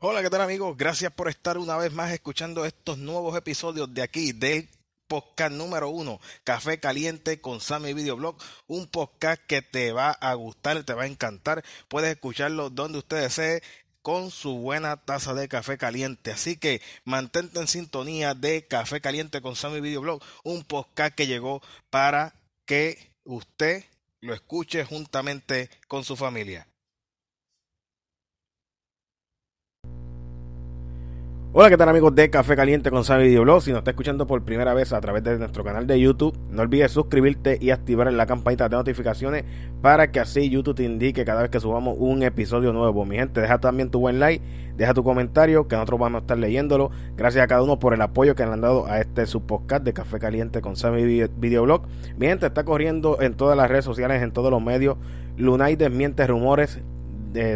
Hola, ¿qué tal amigos? Gracias por estar una vez más escuchando estos nuevos episodios de aquí del podcast número uno, Café Caliente con Sammy Videoblog, un podcast que te va a gustar, te va a encantar. Puedes escucharlo donde usted desee con su buena taza de café caliente. Así que mantente en sintonía de Café Caliente con Sammy Videoblog, un podcast que llegó para que usted lo escuche juntamente con su familia. Hola, ¿qué tal amigos de Café Caliente con Sammy Videoblog? Si nos está escuchando por primera vez a través de nuestro canal de YouTube, no olvides suscribirte y activar la campanita de notificaciones para que así YouTube te indique cada vez que subamos un episodio nuevo. Mi gente, deja también tu buen like, deja tu comentario, que nosotros vamos a estar leyéndolo. Gracias a cada uno por el apoyo que le han dado a este subpodcast de Café Caliente con Sammy Videoblog. Mi gente, está corriendo en todas las redes sociales, en todos los medios. Lunay desmiente rumores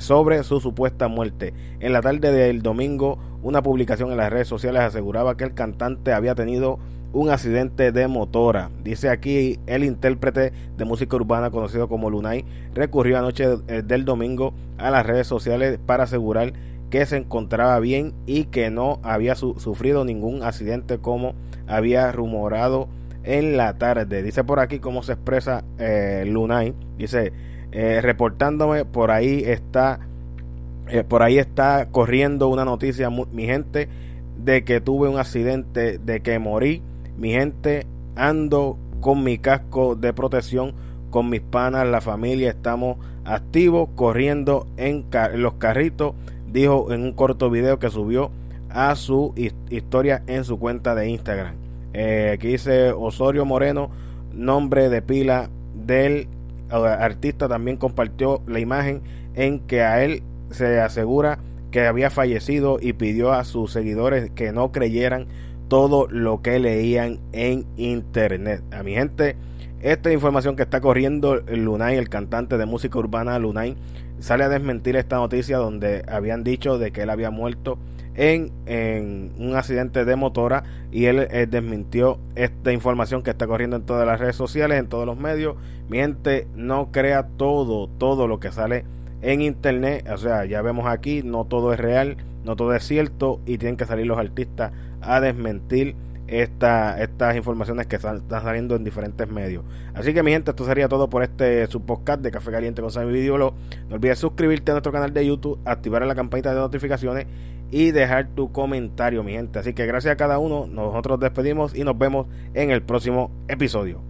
sobre su supuesta muerte. En la tarde del domingo, una publicación en las redes sociales aseguraba que el cantante había tenido un accidente de motora. Dice aquí el intérprete de música urbana conocido como Lunay recurrió anoche eh, del domingo a las redes sociales para asegurar que se encontraba bien y que no había sufrido ningún accidente como había rumorado en la tarde. Dice por aquí cómo se expresa eh, Lunay. Dice, eh, reportándome, por ahí está, eh, por ahí está corriendo una noticia, mi gente, de que tuve un accidente, de que morí. Mi gente, ando con mi casco de protección, con mis panas, la familia, estamos activos, corriendo en, los carritos, dijo en un corto video que subió a su historia en su cuenta de Instagram. Eh, aquí dice Osorio Moreno, nombre de pila del artista también compartió la imagen en que a él se asegura que había fallecido y pidió a sus seguidores que no creyeran todo lo que leían en internet. A mi gente, esta información que está corriendo Lunay, el cantante de música urbana Lunay, sale a desmentir esta noticia donde habían dicho de que él había muerto en, un accidente de motora y él eh, desmintió esta información que está corriendo en todas las redes sociales, en todos los medios. Miente, no crea todo, todo lo que sale en internet. O sea, ya vemos aquí, no todo es real, no todo es cierto y tienen que salir los artistas a desmentir esta, estas informaciones que están saliendo en diferentes medios. Así que mi gente, esto sería todo por este su podcast de Café Caliente con Sammy Video. No olvides suscribirte a nuestro canal de YouTube, activar la campanita de notificaciones y dejar tu comentario, mi gente. Así que gracias a cada uno, nosotros despedimos y nos vemos en el próximo episodio.